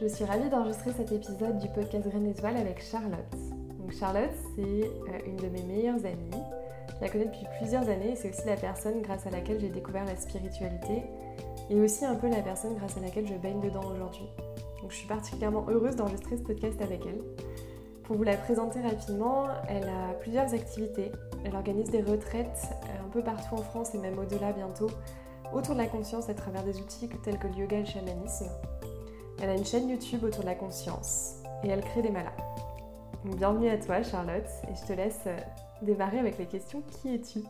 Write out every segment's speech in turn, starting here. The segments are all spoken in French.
je suis ravie d'enregistrer cet épisode du podcast Graines avec Charlotte. Charlotte, c'est euh, une de mes meilleures amies. Je la connais depuis plusieurs années et c'est aussi la personne grâce à laquelle j'ai découvert la spiritualité et aussi un peu la personne grâce à laquelle je baigne dedans aujourd'hui. Je suis particulièrement heureuse d'enregistrer ce podcast avec elle. Pour vous la présenter rapidement, elle a plusieurs activités. Elle organise des retraites euh, un peu partout en France et même au-delà bientôt autour de la conscience à travers des outils tels que le yoga et le chamanisme. Elle a une chaîne YouTube autour de la conscience et elle crée des malas. bienvenue à toi Charlotte et je te laisse euh, démarrer avec les questions. Qui es-tu?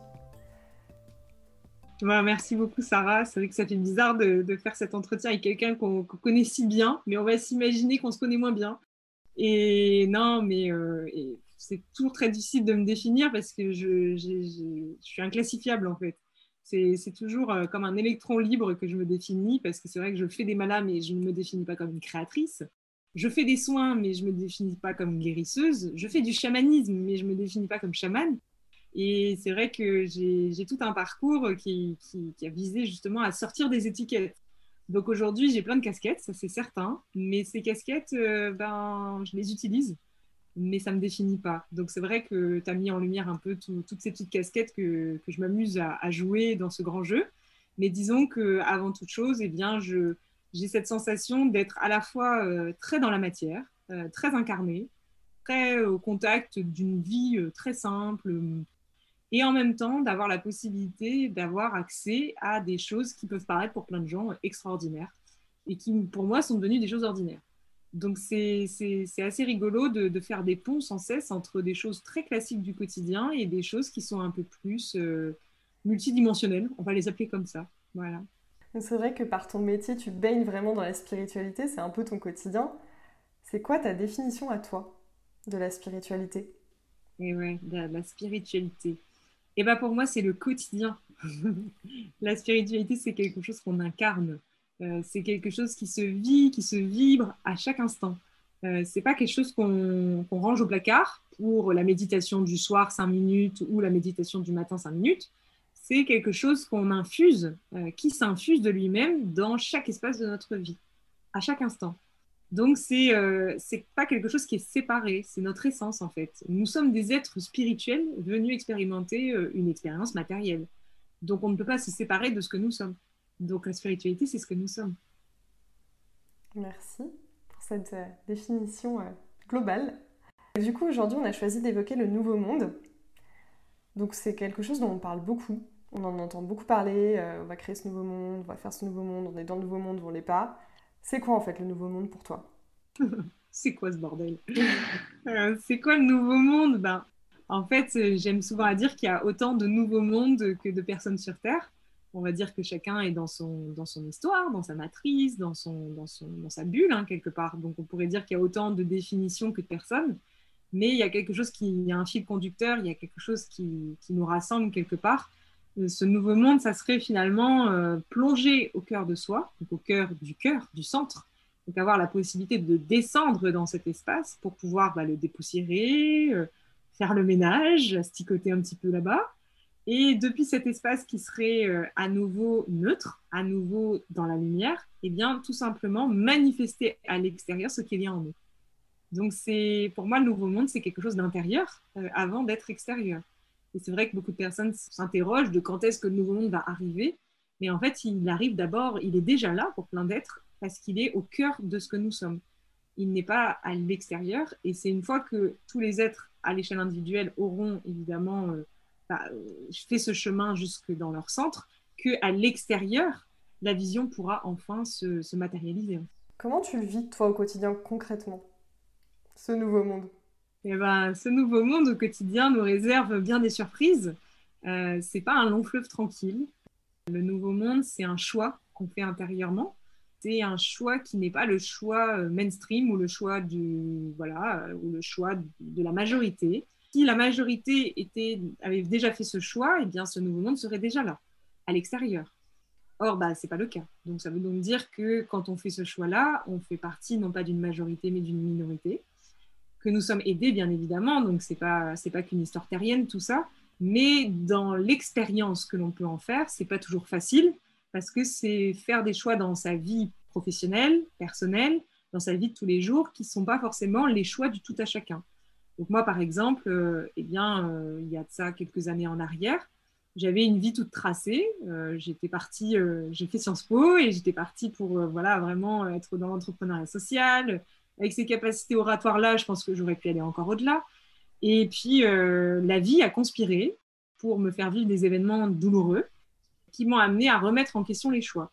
Bah, merci beaucoup Sarah. C'est vrai que ça fait bizarre de, faire cet entretien avec quelqu'un qu'on connaît si bien, mais on va s'imaginer qu'on se connaît moins bien. Et non, mais euh, c'est toujours très difficile de me définir parce que je suis inclassifiable en fait c'est toujours euh, comme un électron libre que je me définis, parce que c'est vrai que je fais des malas, mais je ne me définis pas comme une créatrice. Je fais des soins, mais je ne me définis pas comme guérisseuse. Je fais du chamanisme, mais je ne me définis pas comme chamane. Et c'est vrai que j'ai tout un parcours qui, a visé justement à sortir des étiquettes. Donc aujourd'hui, j'ai plein de casquettes, ça c'est certain, mais ces casquettes, euh, ben, je les utilise mais ça ne me définit pas. Donc c'est vrai que tu as mis en lumière un peu toutes ces petites casquettes que, que je m'amuse à, jouer dans ce grand jeu. Mais disons qu'avant toute chose, eh bien, j'ai cette sensation d'être à la fois euh, très dans la matière, euh, très incarnée, très au contact d'une vie euh, très simple, et en même temps d'avoir la possibilité d'avoir accès à des choses qui peuvent paraître pour plein de gens extraordinaires et qui pour moi sont devenues des choses ordinaires. Donc c'est assez rigolo de, faire des ponts sans cesse entre des choses très classiques du quotidien et des choses qui sont un peu plus euh, multidimensionnelles, on va les appeler comme ça. Voilà. C'est vrai que par ton métier, tu baignes vraiment dans la spiritualité, c'est un peu ton quotidien. C'est quoi ta définition à toi de la spiritualité? Et eh ouais, la, la spiritualité. Et eh ben pour moi, c'est le quotidien. la spiritualité, c'est quelque chose qu'on incarne. Euh, c'est quelque chose qui se vit, qui se vibre à chaque instant. Euh, c'est pas quelque chose qu'on range au placard pour la méditation du soir 5 minutes ou la méditation du matin 5 minutes. C'est quelque chose qu'on infuse, euh, qui s'infuse de lui-même dans chaque espace de notre vie, à chaque instant. Donc, c'est euh, pas quelque chose qui est séparé, c'est notre essence en fait. Nous sommes des êtres spirituels venus expérimenter une expérience matérielle. Donc, on ne peut pas se séparer de ce que nous sommes. Donc la spiritualité, c'est ce que nous sommes. Merci pour cette euh, définition euh, globale. Du coup, aujourd'hui, on a choisi d'évoquer le nouveau monde. Donc c'est quelque chose dont on parle beaucoup. On en entend beaucoup parler. Euh, on va créer ce nouveau monde, on va faire ce nouveau monde, on est dans le nouveau monde, on l'est pas. C'est quoi en fait le nouveau monde pour toi? C'est quoi ce bordel? C'est quoi le nouveau monde? Ben, En fait, j'aime souvent à dire qu'il y a autant de nouveaux mondes que de personnes sur Terre on va dire que chacun est dans son, dans son histoire, dans sa matrice, dans, son, dans, son, dans sa bulle, hein, quelque part. Donc on pourrait dire qu'il y a autant de définitions que de personnes, mais il y a quelque chose qui, il y a un fil conducteur, il y a quelque chose qui, qui nous rassemble quelque part. Euh, ce nouveau monde, ça serait finalement euh, plonger au cœur de soi, donc au cœur du cœur, du centre, donc avoir la possibilité de descendre dans cet espace pour pouvoir bah, le dépoussiérer, euh, faire le ménage, sticoter un petit peu là-bas, et depuis cet espace qui serait euh, à nouveau neutre, à nouveau dans la lumière, eh bien, tout simplement manifester à l'extérieur ce qu'il y a en nous. Donc, c'est pour moi, le nouveau monde, c'est quelque chose d'intérieur euh, avant d'être extérieur. Et c'est vrai que beaucoup de personnes s'interrogent de quand est-ce que le nouveau monde va arriver. Mais en fait, il arrive d'abord, il est déjà là pour plein d'êtres parce qu'il est au cœur de ce que nous sommes. Il n'est pas à l'extérieur. Et c'est une fois que tous les êtres à l'échelle individuelle auront évidemment euh, bah, fait ce chemin jusque dans leur centre, qu'à l'extérieur, la vision pourra enfin se, matérialiser. Comment tu le vis, toi, au quotidien, concrètement, ce nouveau monde? Eh ben, Ce nouveau monde, au quotidien, nous réserve bien des surprises. Euh, c'est pas un long fleuve tranquille. Le nouveau monde, c'est un choix qu'on fait intérieurement. c'est un choix qui n'est pas le choix euh, mainstream ou le choix du voilà euh, ou le choix de la majorité. Si la majorité avait déjà fait ce choix, eh bien ce nouveau monde serait déjà là, à l'extérieur. Or, bah, ce n'est pas le cas. Donc ça veut donc dire que quand on fait ce choix-là, on fait partie non pas d'une majorité mais d'une minorité, que nous sommes aidés bien évidemment, donc ce n'est pas, pas qu'une histoire terrienne tout ça, mais dans l'expérience que l'on peut en faire, c'est pas toujours facile parce que c'est faire des choix dans sa vie professionnelle, personnelle, dans sa vie de tous les jours qui ne sont pas forcément les choix du tout à chacun. Donc moi, par exemple, euh, eh bien, euh, il y a de ça quelques années en arrière, j'avais une vie toute tracée. Euh, j'étais partie, j'ai fait Sciences Po et j'étais partie pour voilà vraiment être dans l'entrepreneuriat social. Avec ces capacités oratoires-là, je pense que j'aurais pu aller encore au-delà. Et puis, la vie a conspiré pour me faire vivre des événements douloureux qui m'ont amené à remettre en question les choix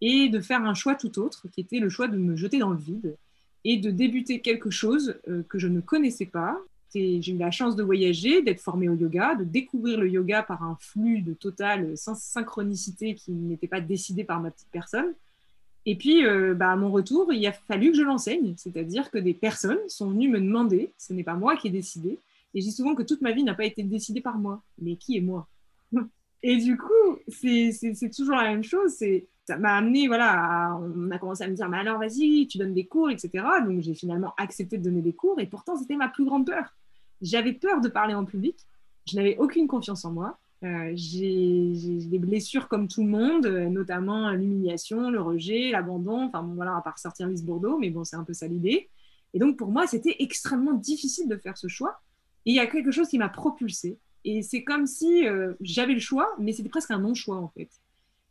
et de faire un choix tout autre, qui était le choix de me jeter dans le vide et de débuter quelque chose que je ne connaissais pas. J'ai eu la chance de voyager, d'être formée au yoga, de découvrir le yoga par un flux de totale synchronicité qui n'était pas décidé par ma petite personne. Et puis, euh, bah, à mon retour, il a fallu que je l'enseigne, c'est-à-dire que des personnes sont venues me demander, ce n'est pas moi qui ai décidé, et je dis souvent que toute ma vie n'a pas été décidée par moi, mais qui est moi? Et du coup, c'est toujours la même chose. Ça m'a amené, voilà, on a commencé à me dire, mais alors vas-y, tu donnes des cours, etc. Donc j'ai finalement accepté de donner des cours et pourtant c'était ma plus grande peur. J'avais peur de parler en public, je n'avais aucune confiance en moi. Euh, j'ai des blessures comme tout le monde, euh, notamment l'humiliation, le rejet, l'abandon, enfin bon, voilà, à part sortir Miss Bordeaux, mais bon, c'est un peu ça l'idée. Et donc pour moi, c'était extrêmement difficile de faire ce choix. Et il y a quelque chose qui m'a propulsée. Et c'est comme si euh, j'avais le choix, mais c'était presque un non-choix en fait.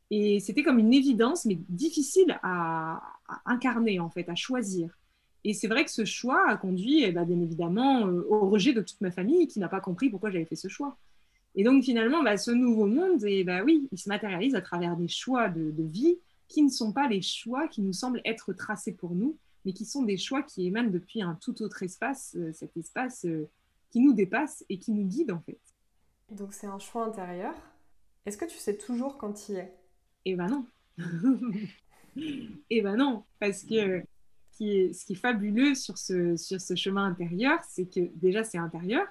Et c'était comme une évidence, mais difficile à, incarner en fait, à choisir. Et c'est vrai que ce choix a conduit, eh ben, bien évidemment, euh, au rejet de toute ma famille qui n'a pas compris pourquoi j'avais fait ce choix. Et donc finalement, bah, ce nouveau monde, et bah, oui, il se matérialise à travers des choix de, de, vie qui ne sont pas les choix qui nous semblent être tracés pour nous, mais qui sont des choix qui émanent depuis un tout autre espace, euh, cet espace qui nous dépasse et qui nous guide en fait. Donc c'est un choix intérieur. Est-ce que tu sais toujours quand tu y es Eh ben non. eh ben non, parce que ce qui est fabuleux sur ce, chemin intérieur, c'est que déjà c'est intérieur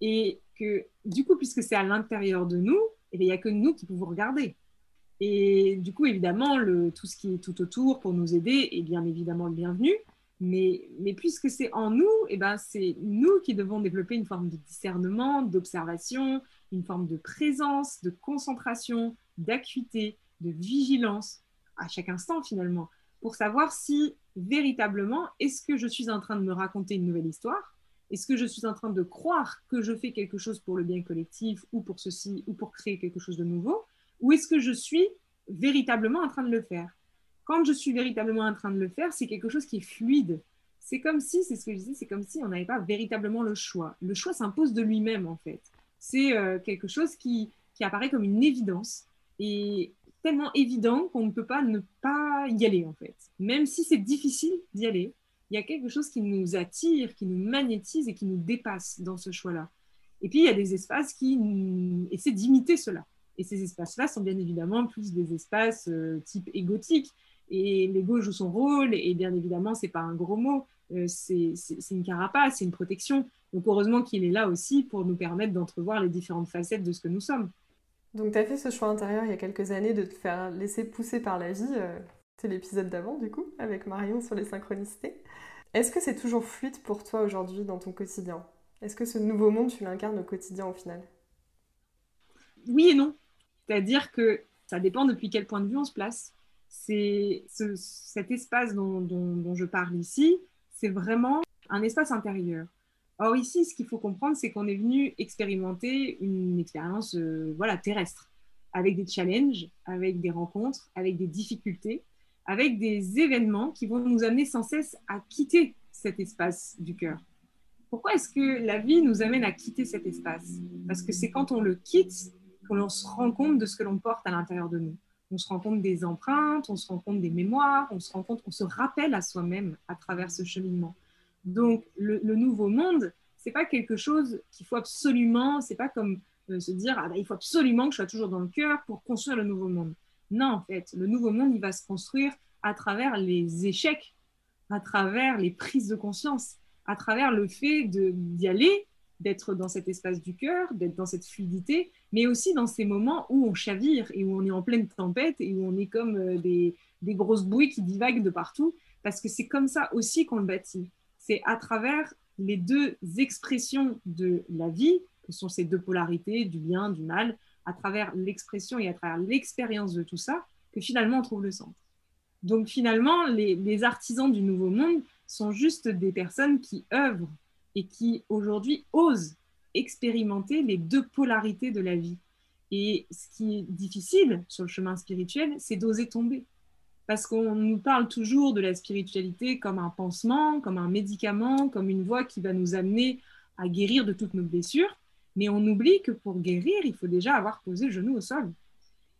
et que du coup, puisque c'est à l'intérieur de nous, eh il n'y a que nous qui pouvons regarder. Et du coup, évidemment, tout ce qui est tout autour pour nous aider est bien évidemment le bienvenu. Mais, puisque c'est en nous, eh ben c'est nous qui devons développer une forme de discernement, d'observation, une forme de présence, de concentration, d'acuité, de vigilance à chaque instant finalement, pour savoir si véritablement, est-ce que je suis en train de me raconter une nouvelle histoire? Est-ce que je suis en train de croire que je fais quelque chose pour le bien collectif ou pour ceci ou pour créer quelque chose de nouveau? Ou est-ce que je suis véritablement en train de le faire? Quand je suis véritablement en train de le faire, c'est quelque chose qui est fluide. C'est comme si, c'est ce que je disais, c'est comme si on n'avait pas véritablement le choix. Le choix s'impose de lui-même, en fait. C'est euh, quelque chose qui, qui apparaît comme une évidence et tellement évident qu'on ne peut pas ne pas y aller, en fait. Même si c'est difficile d'y aller, il y a quelque chose qui nous attire, qui nous magnétise et qui nous dépasse dans ce choix-là. Et puis, il y a des espaces qui essaient d'imiter cela. Et ces espaces-là sont bien évidemment plus des espaces euh, type égotique, et l'ego joue son rôle, et bien évidemment, c'est pas un gros mot, euh, c'est une carapace, c'est une protection. Donc heureusement qu'il est là aussi pour nous permettre d'entrevoir les différentes facettes de ce que nous sommes. Donc tu as fait ce choix intérieur il y a quelques années de te faire laisser pousser par la vie. Euh, c'est l'épisode d'avant du coup, avec Marion sur les synchronicités. Est-ce que c'est toujours fluide pour toi aujourd'hui dans ton quotidien? Est-ce que ce nouveau monde, tu l'incarnes au quotidien au final? Oui et non. C'est-à-dire que ça dépend depuis quel point de vue on se place c'est cet espace dont, je parle ici, c'est vraiment un espace intérieur. Or ici, ce qu'il faut comprendre, c'est qu'on est venu expérimenter une expérience euh, voilà, terrestre, avec des challenges, avec des rencontres, avec des difficultés, avec des événements qui vont nous amener sans cesse à quitter cet espace du cœur. Pourquoi est-ce que la vie nous amène à quitter cet espace? Parce que c'est quand on le quitte qu'on se rend compte de ce que l'on porte à l'intérieur de nous on se rend compte des empreintes, on se rend compte des mémoires, on se rend compte, on se rappelle à soi-même à travers ce cheminement. Donc le, nouveau monde, c'est pas quelque chose qu'il faut absolument, c'est pas comme euh, se dire ah bah, il faut absolument que je sois toujours dans le cœur pour construire le nouveau monde. Non, en fait, le nouveau monde, il va se construire à travers les échecs, à travers les prises de conscience, à travers le fait d'y aller, d'être dans cet espace du cœur, d'être dans cette fluidité, mais aussi dans ces moments où on chavire et où on est en pleine tempête et où on est comme euh, des, grosses bouées qui divaguent de partout, parce que c'est comme ça aussi qu'on le bâtit. C'est à travers les deux expressions de la vie, que sont ces deux polarités, du bien, du mal, à travers l'expression et à travers l'expérience de tout ça, que finalement on trouve le centre. Donc finalement, les, artisans du nouveau monde sont juste des personnes qui œuvrent et qui aujourd'hui osent expérimenter les deux polarités de la vie. Et ce qui est difficile sur le chemin spirituel, c'est d'oser tomber. Parce qu'on nous parle toujours de la spiritualité comme un pansement, comme un médicament, comme une voie qui va nous amener à guérir de toutes nos blessures. Mais on oublie que pour guérir, il faut déjà avoir posé le genou au sol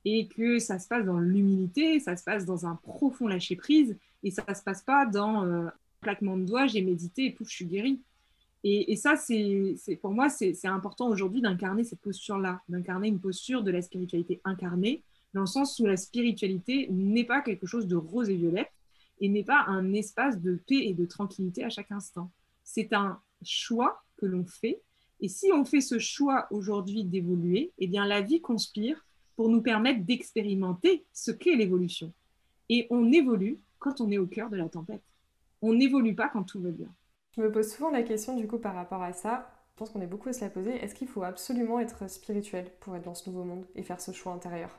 et que ça se passe dans l'humilité, ça se passe dans un profond lâcher prise, et ça se passe pas dans euh, un claquement de doigts, j'ai médité et pouf, je suis guérie. Et, ça, c'est pour moi, c'est important aujourd'hui d'incarner cette posture-là, d'incarner une posture de la spiritualité incarnée, dans le sens où la spiritualité n'est pas quelque chose de rose et violette, et n'est pas un espace de paix et de tranquillité à chaque instant. C'est un choix que l'on fait, et si on fait ce choix aujourd'hui d'évoluer, eh bien la vie conspire pour nous permettre d'expérimenter ce qu'est l'évolution. Et on évolue quand on est au cœur de la tempête. On n'évolue pas quand tout va bien. Je me pose souvent la question du coup par rapport à ça. Je pense qu'on est beaucoup à se la poser. Est-ce qu'il faut absolument être spirituel pour être dans ce nouveau monde et faire ce choix intérieur?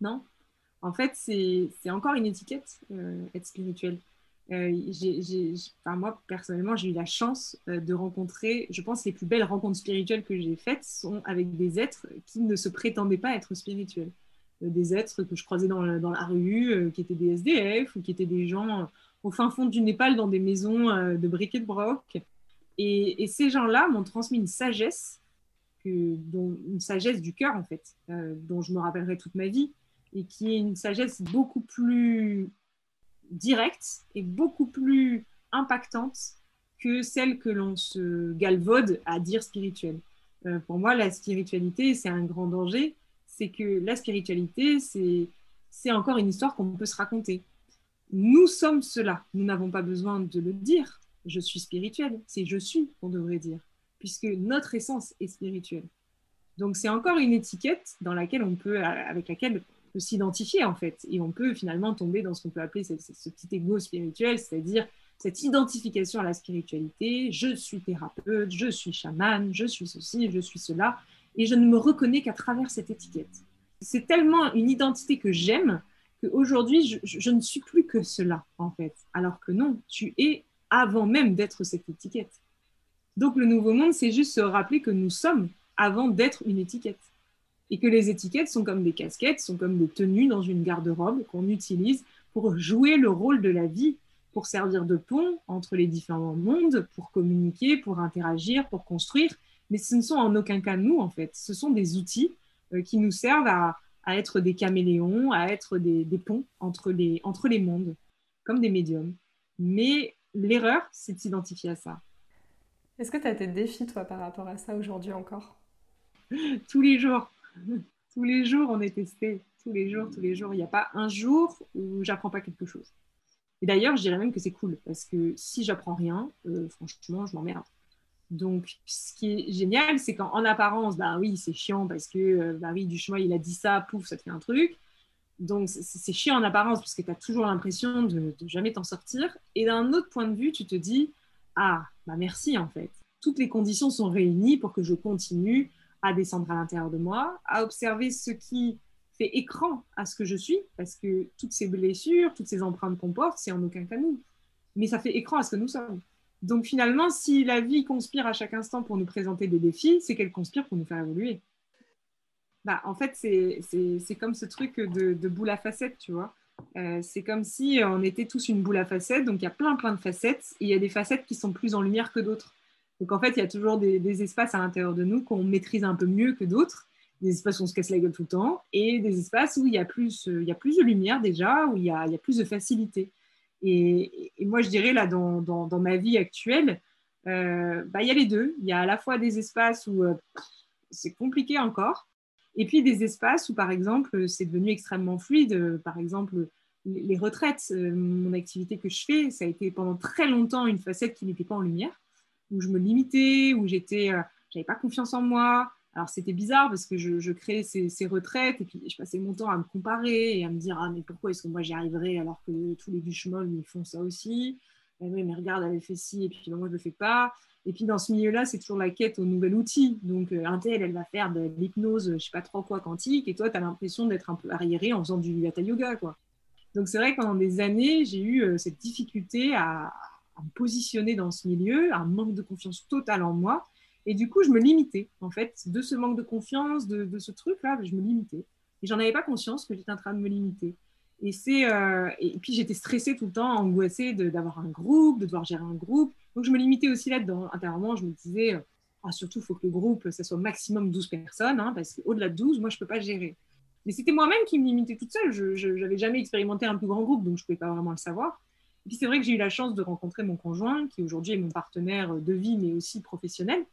Non. En fait, c'est encore une étiquette, euh, être spirituel. Euh, moi, personnellement, j'ai eu la chance euh, de rencontrer, je pense, les plus belles rencontres spirituelles que j'ai faites sont avec des êtres qui ne se prétendaient pas être spirituels. Des êtres que je croisais dans, la rue, qui étaient des SDF ou qui étaient des gens au fin fond du Népal dans des maisons de briques et de broc. Et, ces gens-là m'ont transmis une sagesse, une sagesse du cœur, en fait, dont je me rappellerai toute ma vie, et qui est une sagesse beaucoup plus directe et beaucoup plus impactante que celle que l'on se galvaude à dire spirituelle. Euh, pour moi, la spiritualité, c'est un grand danger. C'est que la spiritualité, c'est encore une histoire qu'on peut se raconter. Nous sommes cela. Nous n'avons pas besoin de le dire. Je suis spirituel. C'est je suis qu'on devrait dire, puisque notre essence est spirituelle. Donc c'est encore une étiquette dans laquelle on peut, avec laquelle s'identifier en fait. Et on peut finalement tomber dans ce qu'on peut appeler ce, petit ego spirituel, c'est-à-dire cette identification à la spiritualité. Je suis thérapeute, je suis chaman, je suis ceci, je suis cela. Et je ne me reconnais qu'à travers cette étiquette. C'est tellement une identité que j'aime qu'aujourd'hui, je ne suis plus que cela en fait. Alors que non, tu es avant même d'être cette étiquette. Donc le nouveau monde, c'est juste se rappeler que nous sommes avant d'être une étiquette et que les étiquettes sont comme des casquettes, sont comme des tenues dans une garde-robe qu'on utilise pour jouer le rôle de la vie, pour servir de pont entre les différents mondes, pour communiquer, pour interagir, pour construire. Mais ce ne sont en aucun cas nous, en fait. Ce sont des outils euh, qui nous servent à, être des caméléons, à être des, ponts entre les, entre les mondes, comme des médiums. Mais l'erreur, c'est de s'identifier à ça. Est-ce que tu as des défis, toi, par rapport à ça aujourd'hui encore? Tous les jours. tous les jours, on est testé. Tous les jours, tous les jours. Il n'y a pas un jour où j'apprends pas quelque chose. Et d'ailleurs, je dirais même que c'est cool parce que si j'apprends rien, euh, franchement, je m'emmerde. Donc, ce qui est génial, c'est qu'en apparence, bah oui, c'est chiant parce que, euh, bah oui, du chemin, il a dit ça, pouf, ça te fait un truc. Donc, c'est chiant en apparence parce que tu as toujours l'impression de, de jamais t'en sortir. Et d'un autre point de vue, tu te dis, ah, bah merci en fait. Toutes les conditions sont réunies pour que je continue à descendre à l'intérieur de moi, à observer ce qui fait écran à ce que je suis, parce que toutes ces blessures, toutes ces empreintes qu'on porte, c'est en aucun cas nous. Mais ça fait écran à ce que nous sommes. Donc finalement, si la vie conspire à chaque instant pour nous présenter des défis, c'est qu'elle conspire pour nous faire évoluer. Bah, en fait, c'est comme ce truc de, boule à facettes, tu vois. Euh, c'est comme si on était tous une boule à facettes, donc il y a plein plein de facettes, et il y a des facettes qui sont plus en lumière que d'autres. Donc en fait, il y a toujours des, espaces à l'intérieur de nous qu'on maîtrise un peu mieux que d'autres, des espaces où on se casse la gueule tout le temps, et des espaces où il y a plus, il y a plus de lumière déjà, où il y a, il y a plus de facilité. Et, moi, je dirais là, dans, dans, ma vie actuelle, euh, bah, il y a les deux. Il y a à la fois des espaces où euh, c'est compliqué encore, et puis des espaces où, par exemple, c'est devenu extrêmement fluide. Par exemple, les retraites, mon activité que je fais, ça a été pendant très longtemps une facette qui n'était pas en lumière, où je me limitais, où j'étais, j'avais pas confiance en moi, alors c'était bizarre parce que je, créais ces, retraites et puis je passais mon temps à me comparer et à me dire ah mais pourquoi est-ce que moi j'y arriverai alors que tous les molles ils font ça aussi? Eh mais regarde elle fait ci et puis moi je le fais pas. Et puis dans ce milieu-là c'est toujours la quête au nouvel outil. Donc euh, un tel elle va faire de l'hypnose je sais pas trop quoi quantique et toi tu as l'impression d'être un peu arriéré en faisant du hatha yoga quoi. Donc c'est vrai que pendant des années j'ai eu euh, cette difficulté à, à dans ce milieu un manque de confiance totale en moi et du coup, je me limitais, en fait, de ce manque de confiance, de, ce truc-là, je me limitais. Et j'en avais pas conscience que j'étais en train de me limiter. Et, c'est, euh, et puis, j'étais stressée tout le temps, angoissée d'avoir un groupe, de devoir gérer un groupe. Donc, je me limitais aussi là-dedans. Intérieurement, je me disais, euh, ah, surtout, il faut que le groupe, ça soit maximum 12 personnes, hein, parce qu'au-delà de 12, moi, je ne peux pas gérer. Mais c'était moi-même qui me limitais toute seule. Je n'avais jamais expérimenté un plus grand groupe, donc je ne pouvais pas vraiment le savoir. Puis, c'est vrai que j'ai eu la chance de rencontrer mon conjoint, qui aujourd'hui est mon partenaire de vie, mais aussi professionnel.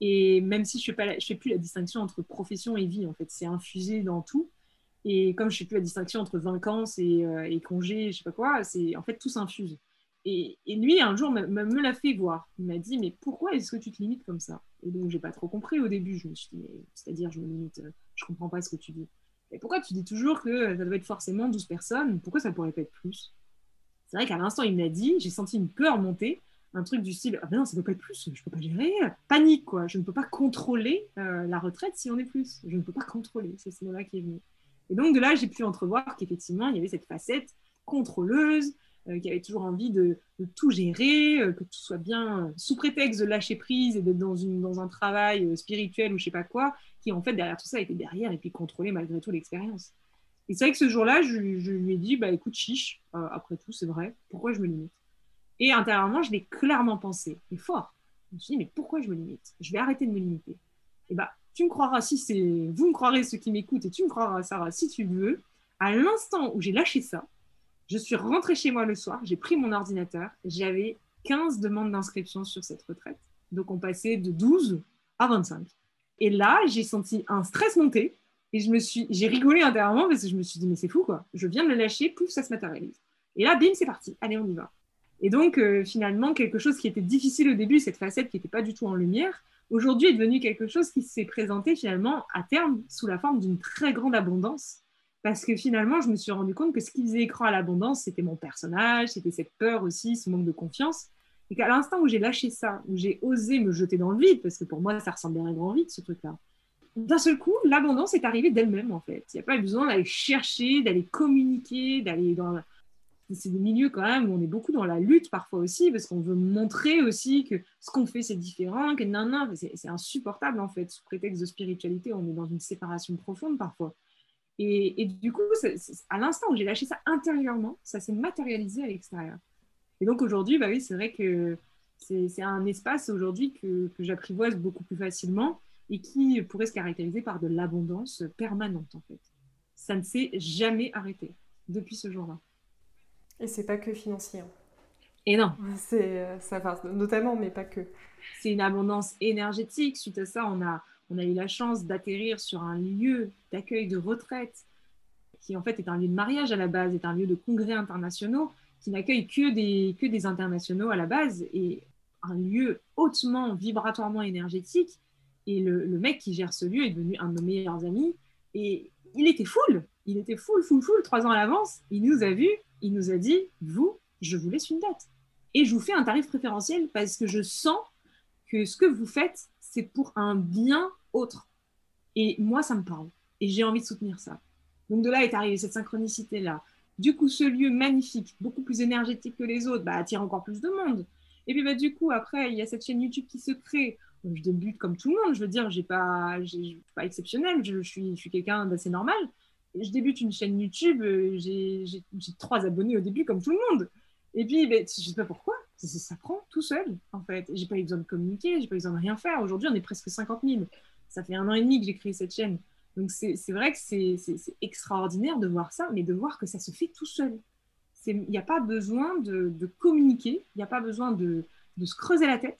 Et même si je ne fais, plus la distinction entre profession et vie, en fait, c'est infusé dans tout. Et comme je ne fais plus la distinction entre vacances et, euh, et congés, je sais pas quoi, c'est en fait tout s'infuse. Et, lui, un jour, me l'a fait voir. Il m'a dit, mais pourquoi est-ce que tu te limites comme ça? Et donc, j'ai pas trop compris au début. Je me suis dit, c'est-à-dire, je me limite, euh, je comprends pas ce que tu dis. Et pourquoi tu dis toujours que ça doit être forcément 12 personnes? Pourquoi ça pourrait pas être plus? C'est vrai qu'à l'instant, il me l'a dit, j'ai senti une peur monter un truc du style ah ben non ça ne peut pas être plus je peux pas gérer. Panique quoi. Je ne peux pas contrôler euh, la retraite si on est plus. Je ne peux pas contrôler c'est ce mot-là qui est venu. Et donc de là j'ai pu entrevoir qu'effectivement il y avait cette facette contrôleuse euh, qui avait toujours envie de, tout gérer euh, que tout soit bien sous prétexte de lâcher prise et d'être dans, un travail spirituel ou je sais pas quoi qui en fait derrière tout ça était derrière et puis contrôler malgré tout l'expérience et c'est vrai que ce jour-là je, lui ai dit bah écoute chiche après tout c'est vrai pourquoi je me limite? Et intérieurement, je l'ai clairement pensé, et fort. Je me suis dit, mais pourquoi je me limite? Je vais arrêter de me limiter. Et eh bah, tu me croiras si c'est. Vous me croirez ceux qui m'écoutent, et tu me croiras, Sarah, si tu veux. À l'instant où j'ai lâché ça, je suis rentrée chez moi le soir, j'ai pris mon ordinateur, j'avais 15 demandes d'inscription sur cette retraite. Donc on passait de 12 à 25. Et là, j'ai senti un stress monter et je me suis, j'ai rigolé intérieurement parce que je me suis dit mais c'est fou quoi. Je viens de le lâcher, pouf, ça se matérialise. Et là, bim, c'est parti. Allez, on y va. Et donc, euh, finalement, quelque chose qui était difficile au début, cette facette qui n'était pas du tout en lumière, aujourd'hui est devenu quelque chose qui s'est présenté finalement à terme sous la forme d'une très grande abondance. Parce que finalement, je me suis rendu compte que ce qui faisait écran à l'abondance, c'était mon personnage, c'était cette peur aussi, ce manque de confiance. Et qu'à l'instant où j'ai lâché ça, où j'ai osé me jeter dans le vide, parce que pour moi, ça ressemblait à un grand vide, ce truc-là, d'un seul coup, l'abondance est arrivée d'elle-même, en fait. Il n'y a pas besoin d'aller chercher, d'aller communiquer, d'aller dans c'est des milieux quand même où on est beaucoup dans la lutte parfois aussi, parce qu'on veut montrer aussi que ce qu'on fait c'est différent, que non, non, c'est insupportable en fait. Sous prétexte de spiritualité, on est dans une séparation profonde parfois. Et, du coup, à l'instant où j'ai lâché ça intérieurement, ça s'est matérialisé à l'extérieur. Et donc aujourd'hui, bah oui, c'est vrai que c'est un espace aujourd'hui que, que j'apprivoise beaucoup plus facilement et qui pourrait se caractériser par de l'abondance permanente en fait. Ça ne s'est jamais arrêté depuis ce jour-là. Et c'est pas que financier. Hein. Et non. C'est euh, notamment, mais pas que. C'est une abondance énergétique. Suite à ça, on a, on a eu la chance d'atterrir sur un lieu d'accueil de retraite qui en fait est un lieu de mariage à la base, est un lieu de congrès internationaux qui n'accueille que des, que des internationaux à la base et un lieu hautement vibratoirement énergétique. Et le, mec qui gère ce lieu est devenu un de nos meilleurs amis. Et il était full, il était full, full, full, trois ans à l'avance. Il nous a vus, il nous a dit, vous, je vous laisse une date. Et je vous fais un tarif préférentiel parce que je sens que ce que vous faites, c'est pour un bien autre. Et moi, ça me parle. Et j'ai envie de soutenir ça. Donc de là est arrivée cette synchronicité-là. Du coup, ce lieu magnifique, beaucoup plus énergétique que les autres, bah, attire encore plus de monde. Et puis bah, du coup, après, il y a cette chaîne YouTube qui se crée. Je débute comme tout le monde, je veux dire, j'ai pas, suis pas exceptionnel, je, suis, je suis quelqu'un d'assez normal je débute une chaîne YouTube, euh, j'ai trois abonnés au début comme tout le monde. Et puis, ben, je sais pas pourquoi, ça, prend tout seul, en fait. J'ai pas eu besoin de communiquer, j'ai pas eu besoin de rien faire. Aujourd'hui, on est presque 50 000. Ça fait un an et demi que j'ai créé cette chaîne. Donc, c'est vrai que c'est extraordinaire de voir ça, mais de voir que ça se fait tout seul. Il n'y a pas besoin de, communiquer, il n'y a pas besoin de, se creuser la tête.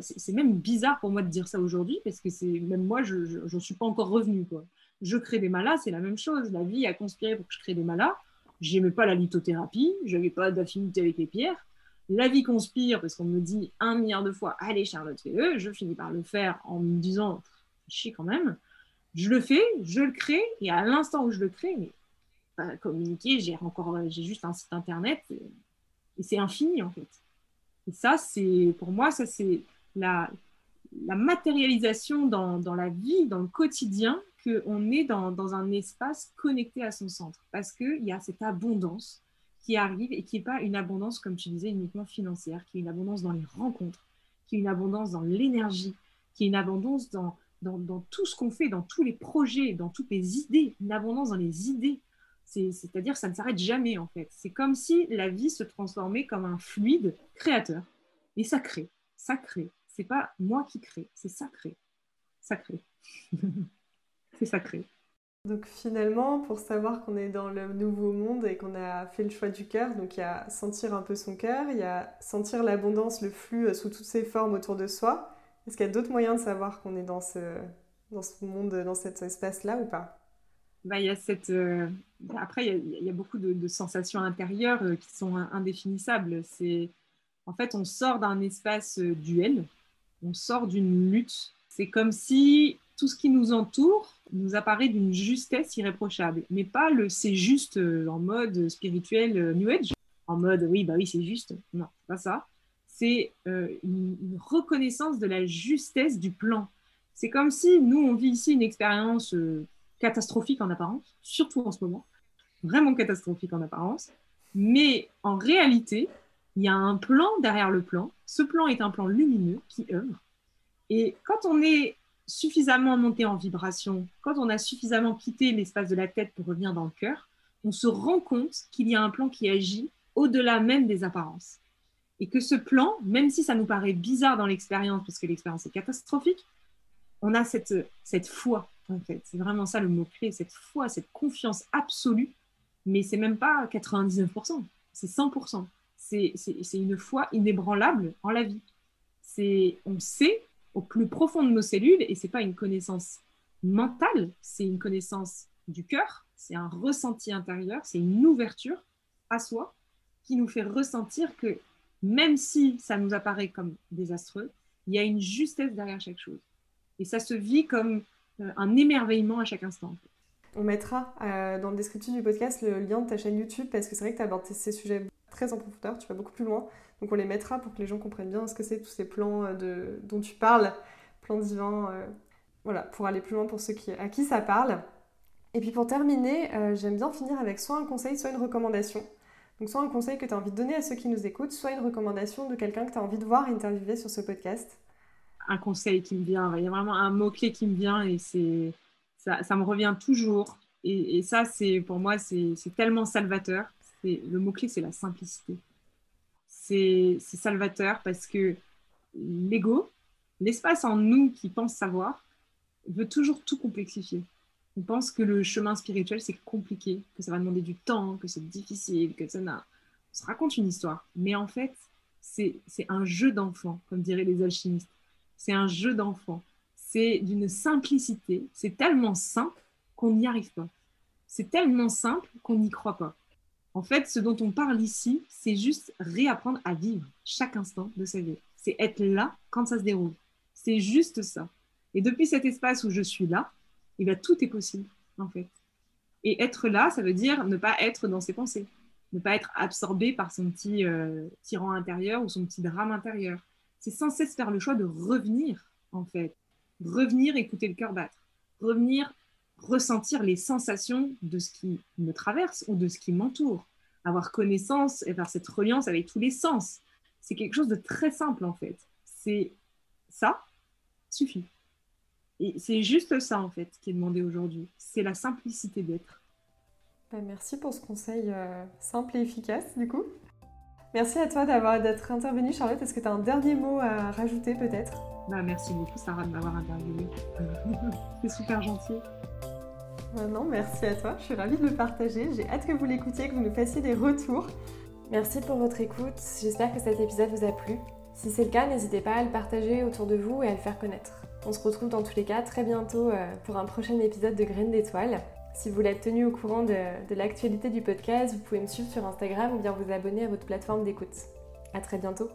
C'est même bizarre pour moi de dire ça aujourd'hui, parce que même moi, je ne suis pas encore revenue. Quoi je crée des malas, c'est la même chose. La vie a conspiré pour que je crée des malas. j'aimais pas la lithothérapie, j'avais pas d'affinité avec les pierres. La vie conspire parce qu'on me dit un milliard de fois, allez Charlotte, fais-le. Je finis par le faire en me disant, chier quand même. Je le fais, je le crée, et à l'instant où je le crée, mais pas communiquer, j'ai encore, j'ai juste un site internet, et, et c'est infini en fait. Et ça, c'est, pour moi, ça c'est la, matérialisation dans, la vie, dans le quotidien, qu'on est dans, un espace connecté à son centre. Parce qu'il y a cette abondance qui arrive et qui n'est pas une abondance, comme tu disais, uniquement financière, qui est une abondance dans les rencontres, qui est une abondance dans l'énergie, qui est une abondance dans tout ce qu'on fait, dans tous les projets, dans toutes les idées, une abondance dans les idées. C'est-à-dire ça ne s'arrête jamais en fait. C'est comme si la vie se transformait comme un fluide créateur. Et ça crée, ça crée, c'est pas moi qui crée, c'est sacré. Sacré. c'est sacré. Donc finalement, pour savoir qu'on est dans le nouveau monde et qu'on a fait le choix du cœur, donc il y a sentir un peu son cœur, il y a sentir l'abondance, le flux euh, sous toutes ses formes autour de soi. Est-ce qu'il y a d'autres moyens de savoir qu'on est dans ce, dans ce monde, dans cet espace-là ou pas? Bah, y a cette, euh, Après, il y, a, beaucoup de, sensations intérieures euh, qui sont indéfinissables. C'est... En fait, on sort d'un espace duel, on sort d'une lutte. C'est comme si tout ce qui nous entoure nous apparaît d'une justesse irréprochable, mais pas le c'est juste euh, en mode spirituel euh, New Age, en mode oui, bah oui, c'est juste. Non, pas ça. C'est euh, une, reconnaissance de la justesse du plan. C'est comme si nous, on vit ici une expérience catastrophique en apparence, surtout en ce moment, vraiment catastrophique en apparence, mais en réalité, il y a un plan derrière le plan. Ce plan est un plan lumineux qui œuvre. Et quand on est suffisamment monté en vibration, quand on a suffisamment quitté l'espace de la tête pour revenir dans le cœur, on se rend compte qu'il y a un plan qui agit au-delà même des apparences. Et que ce plan, même si ça nous paraît bizarre dans l'expérience, parce que l'expérience est catastrophique, on a cette, cette foi, C'est vraiment ça le mot-clé, cette foi, cette confiance absolue. Mais c'est même pas 99%, c'est 100% c'est une foi inébranlable en la vie. C'est, on sait au plus profond de nos cellules, et c'est pas une connaissance mentale, c'est une connaissance du cœur, c'est un ressenti intérieur, c'est une ouverture à soi qui nous fait ressentir que même si ça nous apparaît comme désastreux, il y a une justesse derrière chaque chose. Et ça se vit comme un émerveillement à chaque instant. On mettra euh, dans le descriptif du podcast le lien de ta chaîne YouTube parce que c'est vrai que tu abordes ces sujets très en profondeur, tu vas beaucoup plus loin. Donc on les mettra pour que les gens comprennent bien ce que c'est tous ces plans euh, de, dont tu parles, plans divins, euh, voilà, pour aller plus loin pour ceux qui, à qui ça parle. Et puis pour terminer, euh, j'aime bien finir avec soit un conseil, soit une recommandation. Donc soit un conseil que tu as envie de donner à ceux qui nous écoutent, soit une recommandation de quelqu'un que tu as envie de voir interviewer sur ce podcast. Un conseil qui me vient, il y a vraiment un mot-clé qui me vient et c'est ça, me revient toujours. Et, et ça, c'est pour moi, c'est tellement salvateur le mot-clé, c'est la simplicité. C'est salvateur parce que l'ego, l'espace en nous qui pense savoir, veut toujours tout complexifier. On pense que le chemin spirituel, c'est compliqué, que ça va demander du temps, que c'est difficile, que ça n'a... On se raconte une histoire. Mais en fait, c'est un jeu d'enfant, comme diraient les alchimistes. C'est un jeu d'enfant. C'est d'une simplicité. C'est tellement simple qu'on n'y arrive pas. C'est tellement simple qu'on n'y croit pas. En fait, ce dont on parle ici, c'est juste réapprendre à vivre chaque instant de sa vie. C'est être là quand ça se déroule. C'est juste ça. Et depuis cet espace où je suis là, eh bien, tout est possible, en fait. Et être là, ça veut dire ne pas être dans ses pensées, ne pas être absorbé par son petit euh, tyran intérieur ou son petit drame intérieur. C'est sans cesse faire le choix de revenir, en fait. Revenir écouter le cœur battre. Revenir ressentir les sensations de ce qui me traverse ou de ce qui m'entoure, avoir connaissance et faire cette reliance avec tous les sens. C'est quelque chose de très simple en fait. C'est ça suffit. Et c'est juste ça en fait qui est demandé aujourd'hui. C'est la simplicité d'être. Ben, merci pour ce conseil euh, simple et efficace du coup. Merci à toi d'avoir d'être intervenue Charlotte. Est-ce que tu as un dernier mot à rajouter peut-être? Bah, Merci beaucoup Sarah de m'avoir interviewé. C'est super gentil. Euh, non, merci à toi. Je suis ravie de le partager. J'ai hâte que vous l'écoutiez, que vous nous fassiez des retours. Merci pour votre écoute. J'espère que cet épisode vous a plu. Si c'est le cas, n'hésitez pas à le partager autour de vous et à le faire connaître. On se retrouve dans tous les cas très bientôt euh, pour un prochain épisode de Graines d'étoiles. Si vous voulez être tenu au courant de, l'actualité du podcast, vous pouvez me suivre sur Instagram ou bien vous abonner à votre plateforme d'écoute. À très bientôt